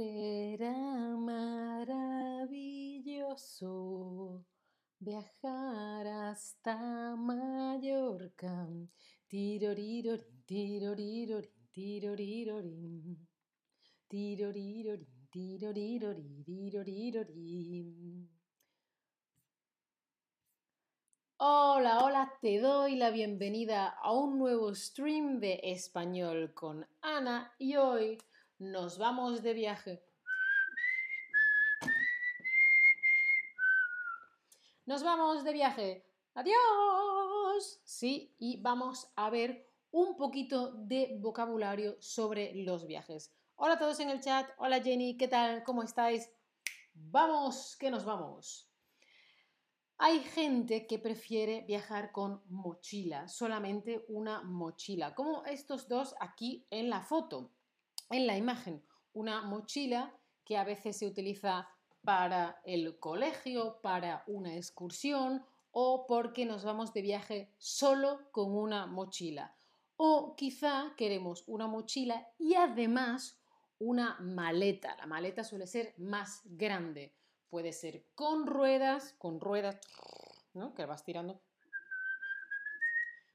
Será maravilloso viajar hasta Mallorca. Tirorirorin, tirorirorin, tirorirorin. Tirorirorin, tirorirorin, Hola, hola, te doy la bienvenida a un nuevo stream de español con Ana y hoy nos vamos de viaje. Nos vamos de viaje. Adiós. Sí, y vamos a ver un poquito de vocabulario sobre los viajes. Hola a todos en el chat. Hola Jenny, ¿qué tal? ¿Cómo estáis? Vamos, que nos vamos. Hay gente que prefiere viajar con mochila, solamente una mochila, como estos dos aquí en la foto en la imagen una mochila que a veces se utiliza para el colegio, para una excursión o porque nos vamos de viaje solo con una mochila. O quizá queremos una mochila y además una maleta. La maleta suele ser más grande. Puede ser con ruedas, con ruedas, ¿no? Que vas tirando,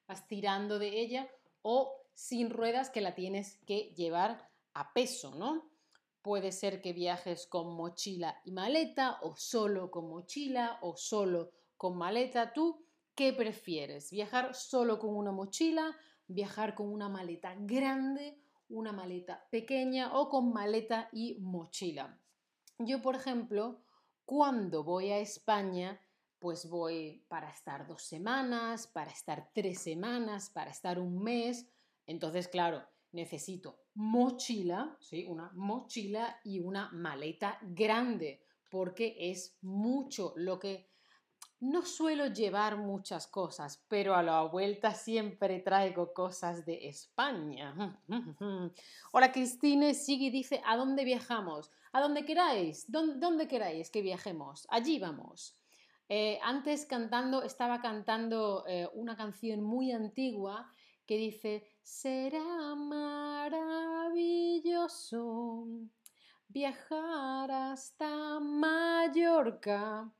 vas tirando de ella, o sin ruedas que la tienes que llevar a peso, ¿no? Puede ser que viajes con mochila y maleta o solo con mochila o solo con maleta. ¿Tú qué prefieres? ¿Viajar solo con una mochila? ¿Viajar con una maleta grande? ¿Una maleta pequeña o con maleta y mochila? Yo, por ejemplo, cuando voy a España, pues voy para estar dos semanas, para estar tres semanas, para estar un mes. Entonces, claro, necesito mochila, ¿sí? Una mochila y una maleta grande, porque es mucho lo que... No suelo llevar muchas cosas, pero a la vuelta siempre traigo cosas de España. Hola Cristine, sigue y dice, ¿a dónde viajamos? A donde queráis, ¿dónde, queráis que viajemos? Allí vamos. Eh, antes cantando, estaba cantando eh, una canción muy antigua que dice, será maravilloso viajar hasta Mallorca.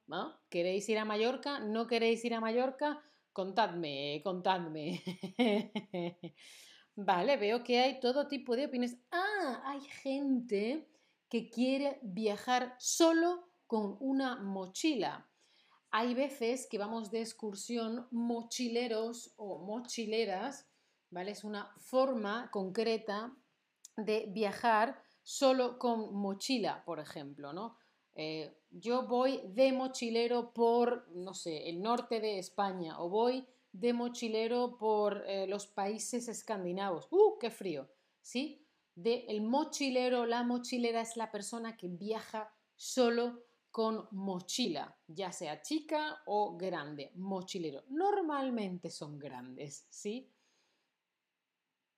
¿Queréis ir a Mallorca? ¿No queréis ir a Mallorca? Contadme, contadme. vale, veo que hay todo tipo de opiniones. Ah, hay gente que quiere viajar solo con una mochila. Hay veces que vamos de excursión mochileros o mochileras es una forma concreta de viajar solo con mochila, por ejemplo, ¿no? Eh, yo voy de mochilero por, no sé, el norte de España o voy de mochilero por eh, los países escandinavos. ¡Uh, qué frío! ¿Sí? De el mochilero, la mochilera es la persona que viaja solo con mochila, ya sea chica o grande, mochilero. Normalmente son grandes, ¿sí?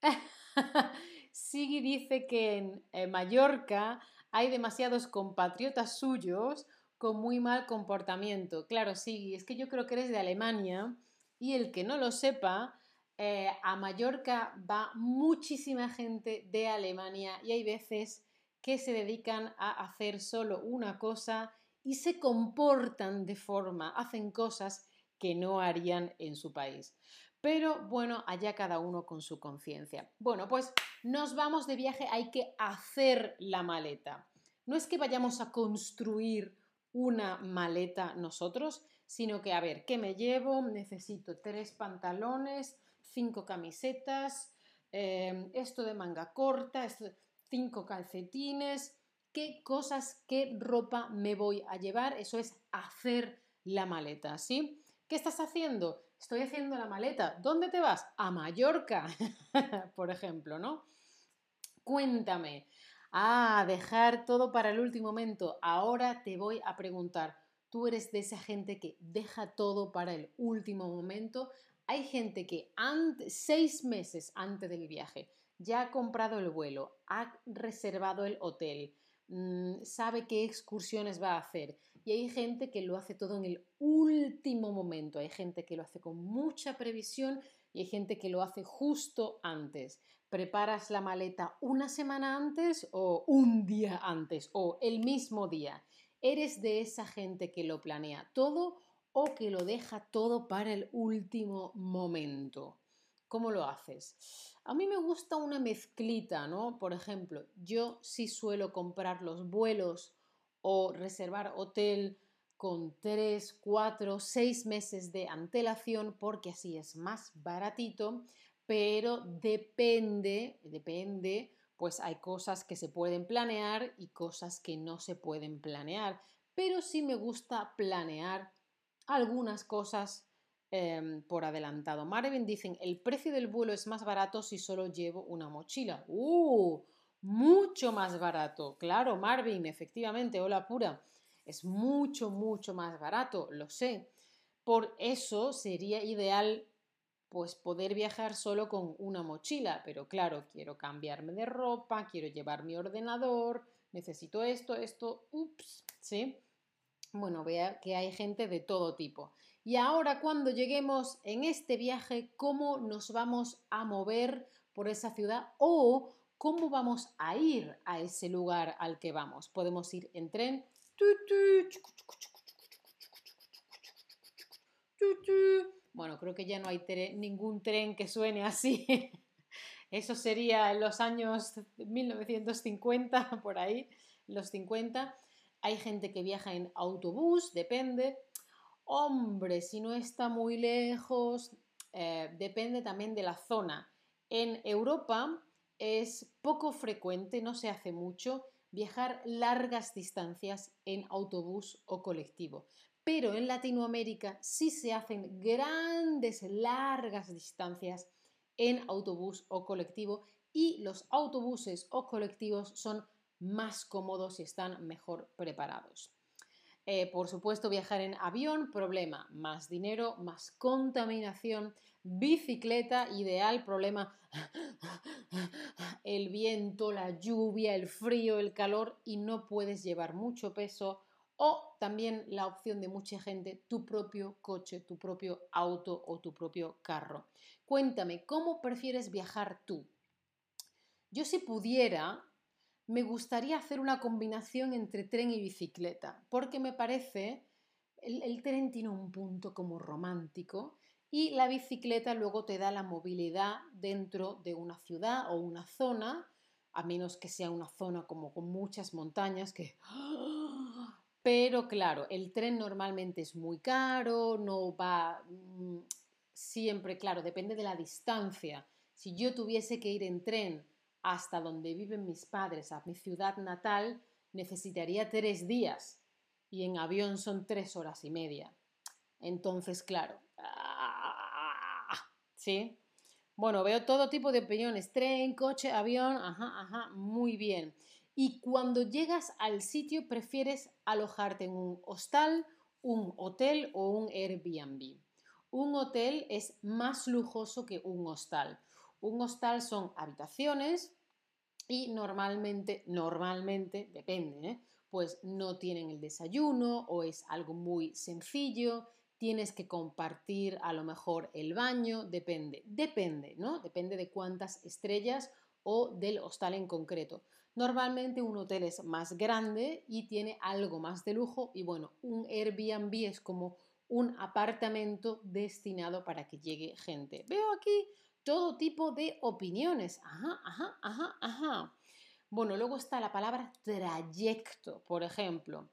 Sigui dice que en Mallorca hay demasiados compatriotas suyos con muy mal comportamiento. Claro, Sigui, es que yo creo que eres de Alemania y el que no lo sepa, eh, a Mallorca va muchísima gente de Alemania y hay veces que se dedican a hacer solo una cosa y se comportan de forma, hacen cosas que no harían en su país. Pero bueno, allá cada uno con su conciencia. Bueno, pues nos vamos de viaje, hay que hacer la maleta. No es que vayamos a construir una maleta nosotros, sino que, a ver, ¿qué me llevo? Necesito tres pantalones, cinco camisetas, eh, esto de manga corta, cinco calcetines, qué cosas, qué ropa me voy a llevar. Eso es hacer la maleta, ¿sí? ¿Qué estás haciendo? Estoy haciendo la maleta. ¿Dónde te vas? A Mallorca, por ejemplo, ¿no? Cuéntame. Ah, dejar todo para el último momento. Ahora te voy a preguntar, ¿tú eres de esa gente que deja todo para el último momento? Hay gente que seis meses antes del viaje ya ha comprado el vuelo, ha reservado el hotel, mm, sabe qué excursiones va a hacer, y hay gente que lo hace todo en el último momento, hay gente que lo hace con mucha previsión y hay gente que lo hace justo antes. ¿Preparas la maleta una semana antes o un día antes o el mismo día? ¿Eres de esa gente que lo planea todo o que lo deja todo para el último momento? ¿Cómo lo haces? A mí me gusta una mezclita, ¿no? Por ejemplo, yo sí suelo comprar los vuelos o reservar hotel con 3, 4, 6 meses de antelación porque así es más baratito, pero depende, depende, pues hay cosas que se pueden planear y cosas que no se pueden planear, pero sí me gusta planear algunas cosas em, por adelantado. Marvin dicen, el precio del vuelo es más barato si solo llevo una mochila. ¡Uh! Mucho más barato. Claro, Marvin, efectivamente, hola pura. Es mucho, mucho más barato, lo sé. Por eso sería ideal pues poder viajar solo con una mochila, pero claro, quiero cambiarme de ropa, quiero llevar mi ordenador, necesito esto, esto, ups, ¿sí? Bueno, vea que hay gente de todo tipo. Y ahora cuando lleguemos en este viaje, ¿cómo nos vamos a mover por esa ciudad o cómo vamos a ir a ese lugar al que vamos? Podemos ir en tren. Bueno, creo que ya no hay ningún tren que suene así. Eso sería en los años 1950, por ahí, los 50. Hay gente que viaja en autobús, depende. Hombre, si no está muy lejos, eh, depende también de la zona. En Europa es poco frecuente, no se hace mucho, viajar largas distancias en autobús o colectivo pero en Latinoamérica sí se hacen grandes, largas distancias en autobús o colectivo y los autobuses o colectivos son más cómodos y están mejor preparados. Eh, por supuesto, viajar en avión, problema, más dinero, más contaminación. Bicicleta, ideal, problema, el viento, la lluvia, el frío, el calor y no puedes llevar mucho peso o también la opción de mucha gente, tu propio coche, tu propio auto o tu propio carro. Cuéntame, ¿cómo prefieres viajar tú? Yo si pudiera, me gustaría hacer una combinación entre tren y bicicleta, porque me parece, el, el tren tiene un punto como romántico y la bicicleta luego te da la movilidad dentro de una ciudad o una zona, a menos que sea una zona como con muchas montañas que pero claro, el tren normalmente es muy caro, no va mm, siempre, claro, depende de la distancia. Si yo tuviese que ir en tren hasta donde viven mis padres, a mi ciudad natal, necesitaría tres días y en avión son tres horas y media. Entonces, claro, ¿sí? Bueno, veo todo tipo de opiniones, tren, coche, avión, ajá, ajá, muy bien y cuando llegas al sitio prefieres alojarte en un hostal, un hotel o un Airbnb. Un hotel es más lujoso que un hostal. Un hostal son habitaciones y normalmente, normalmente, depende, ¿eh? pues no tienen el desayuno o es algo muy sencillo, tienes que compartir a lo mejor el baño, depende, depende, ¿no? Depende de cuántas estrellas o del hostal en concreto. Normalmente un hotel es más grande y tiene algo más de lujo y bueno, un Airbnb es como un apartamento destinado para que llegue gente. Veo aquí todo tipo de opiniones. Ajá, ajá, ajá, ajá. Bueno, luego está la palabra trayecto, por ejemplo.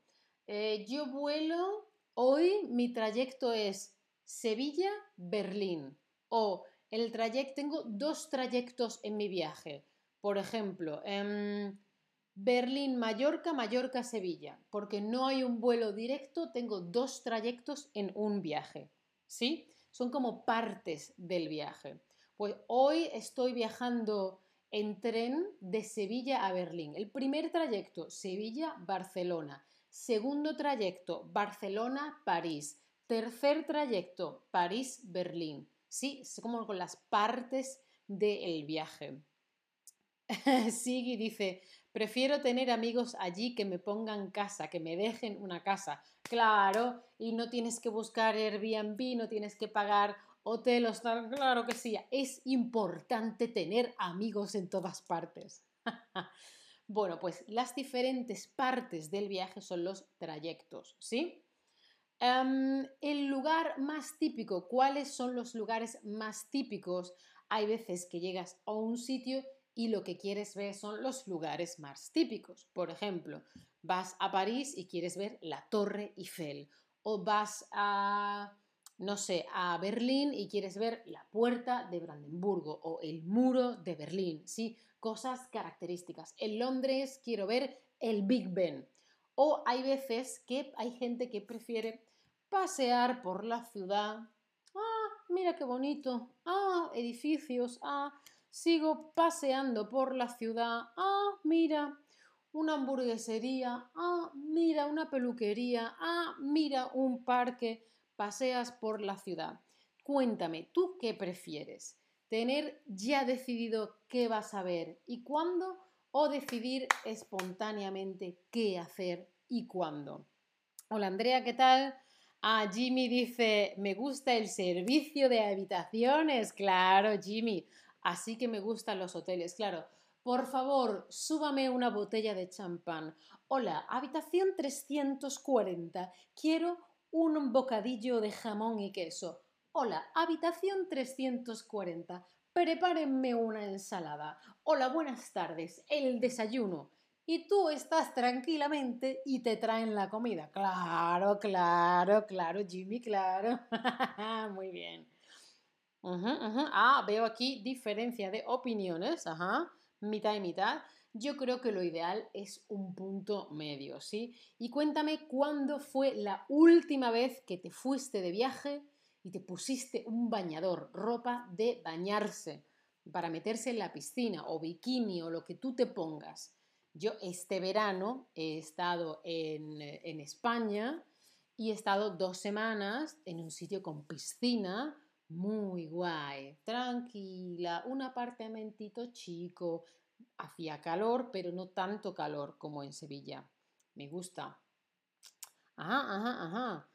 Eh, yo vuelo, hoy mi trayecto es Sevilla-Berlín. O el trayecto, tengo dos trayectos en mi viaje. Por ejemplo, en Berlín-Mallorca, Mallorca-Sevilla, porque no hay un vuelo directo, tengo dos trayectos en un viaje, ¿sí? Son como partes del viaje. Pues hoy estoy viajando en tren de Sevilla a Berlín. El primer trayecto, Sevilla-Barcelona. Segundo trayecto, Barcelona-París. Tercer trayecto, París-Berlín. Sí, es como con las partes del viaje. Sigui dice, prefiero tener amigos allí que me pongan casa, que me dejen una casa. Claro, y no tienes que buscar Airbnb, no tienes que pagar hotel, hostal, claro que sí. Es importante tener amigos en todas partes. bueno, pues las diferentes partes del viaje son los trayectos, ¿sí? Em, el lugar más típico, ¿cuáles son los lugares más típicos? Hay veces que llegas a un sitio y lo que quieres ver son los lugares más típicos. Por ejemplo, vas a París y quieres ver la Torre Eiffel o vas a, no sé, a Berlín y quieres ver la Puerta de Brandenburgo o el Muro de Berlín, ¿sí? Cosas características. En Londres quiero ver el Big Ben. O hay veces que hay gente que prefiere pasear por la ciudad. Ah, mira qué bonito. Ah, edificios. Ah, sigo paseando por la ciudad. Ah, mira, una hamburguesería. Ah, mira, una peluquería. Ah, mira, un parque. Paseas por la ciudad. Cuéntame, ¿tú qué prefieres? ¿Tener ya decidido qué vas a ver y cuándo? ¿O decidir espontáneamente qué hacer y cuándo? Hola Andrea, ¿qué tal? Ah, Jimmy dice, me gusta el servicio de habitaciones. Claro, Jimmy. Así que me gustan los hoteles, claro. Por favor, súbame una botella de champán. Hola, habitación 340. Quiero un bocadillo de jamón y queso. Hola, habitación 340. Prepárenme una ensalada. Hola, buenas tardes. El desayuno y tú estás tranquilamente y te traen la comida. Claro, claro, claro, Jimmy, claro. Muy bien. Ah, veo aquí diferencia de opiniones. Mitad y mitad. Yo creo que lo ideal es un punto medio, ¿sí? Y cuéntame cuándo fue la última vez que te fuiste de viaje y te pusiste un bañador, ropa de bañarse, para meterse en la piscina o bikini o lo que tú te pongas. Yo este verano he estado en, España y he estado dos semanas en un sitio con piscina muy guay, tranquila, un apartamentito chico. Hacía calor, pero no tanto calor como en Sevilla. Me gusta. Ajá, ajá, ajá.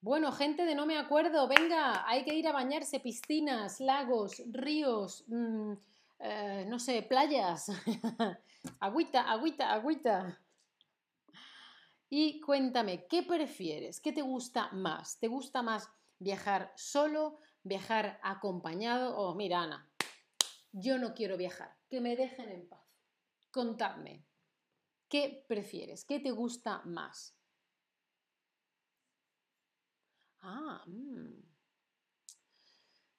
Bueno, gente de no me acuerdo, venga, hay que ir a bañarse, piscinas, lagos, ríos, mm, eh, no sé, playas. agüita, agüita, agüita. Y cuéntame, ¿qué prefieres? ¿Qué te gusta más? ¿Te gusta más viajar solo, viajar acompañado? Oh, mira, Ana, yo no quiero viajar, que me dejen en paz. Contadme, ¿qué prefieres? ¿Qué te gusta más? Ah, mmm.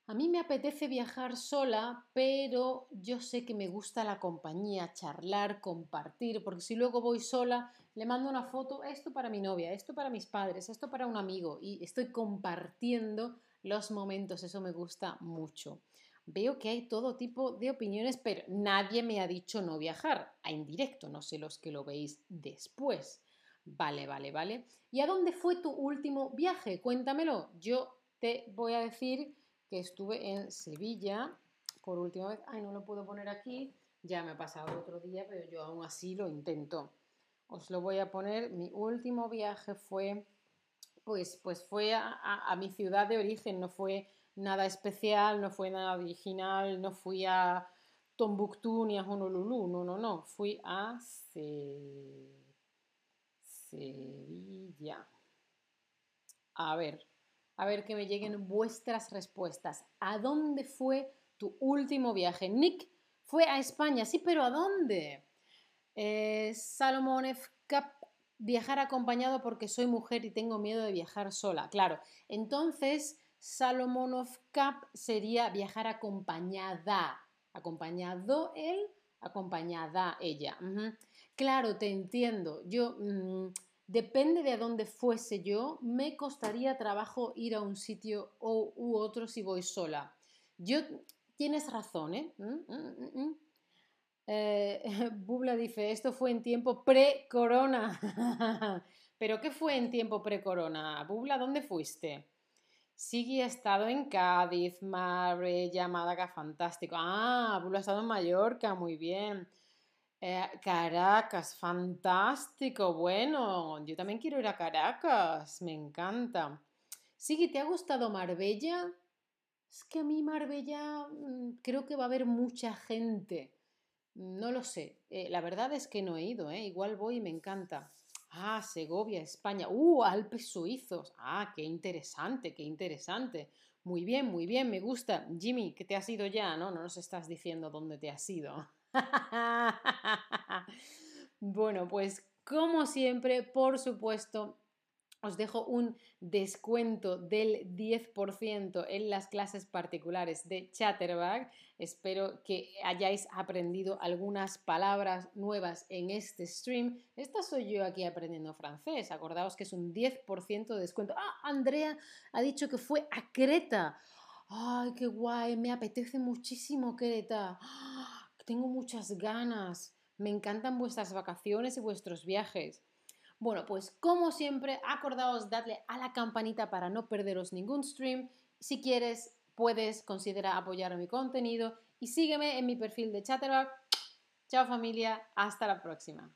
A mí me apetece viajar sola, pero yo sé que me gusta la compañía, charlar, compartir, porque si luego voy sola, le mando una foto, esto para mi novia, esto para mis padres, esto para un amigo, y estoy compartiendo los momentos, eso me gusta mucho. Veo que hay todo tipo de opiniones, pero nadie me ha dicho no viajar, a indirecto, no sé los que lo veis después. Vale, vale, vale. ¿Y a dónde fue tu último viaje? Cuéntamelo. Yo te voy a decir que estuve en Sevilla por última vez. Ay, no lo puedo poner aquí. Ya me ha pasado otro día, pero yo aún así lo intento. Os lo voy a poner. Mi último viaje fue, pues, pues fue a, mi ciudad de origen. No fue nada especial, no fue nada original, no fui a Tombuctú ni a Honolulu. No, no, no. Fui a Sevilla. A ver, a ver que me lleguen vuestras respuestas. ¿A dónde fue tu último viaje? Nick fue a España, sí, pero ¿a dónde? Eh, Salomón F. Cap, viajar acompañado porque soy mujer y tengo miedo de viajar sola. Claro, entonces Salomón of Cap sería viajar acompañada. Acompañado él, acompañada ella. Claro, te entiendo. Yo. Mm, Depende de a dónde fuese yo, me costaría trabajo ir a un sitio o, u otro si voy sola. Yo, tienes razón, ¿eh? Mm, mm, eh Bubla dice, esto fue en tiempo pre-corona. ¿Pero qué fue en tiempo pre-corona? Bubla, ¿dónde fuiste? Sí, ha estado en Cádiz, Marbella, Málaga, fantástico. Ah, Bubla ha estado en Mallorca, muy bien. Eh, Caracas, fantástico. Bueno, yo también quiero ir a Caracas, me encanta. Sí, ¿te ha gustado Marbella? Es que a mí Marbella mm, creo que va a haber mucha gente. No lo sé. Eh, la verdad es que no he ido, ¿eh? Igual voy y me encanta. Ah, Segovia, España. ¡Uh! Alpes suizos. Ah, qué interesante, qué interesante. Muy bien, muy bien, me gusta. Jimmy, que te has ido ya, ¿no? No nos estás diciendo dónde te has ido. bueno, pues como siempre, por supuesto, os dejo un descuento del 10% en las clases particulares de Chatterbag. Espero que hayáis aprendido algunas palabras nuevas en este stream. Esta soy yo aquí aprendiendo francés. Acordaos que es un 10% de descuento. Ah, Andrea ha dicho que fue a Creta. Ay, qué guay, me apetece muchísimo Creta. tengo muchas ganas. Me encantan vuestras vacaciones y vuestros viajes. Bueno, pues como siempre, acordaos darle a la campanita para no perderos ningún stream. Si quieres, puedes considerar apoyar mi contenido y sígueme en mi perfil de Chatterbug. Chao familia, hasta la próxima.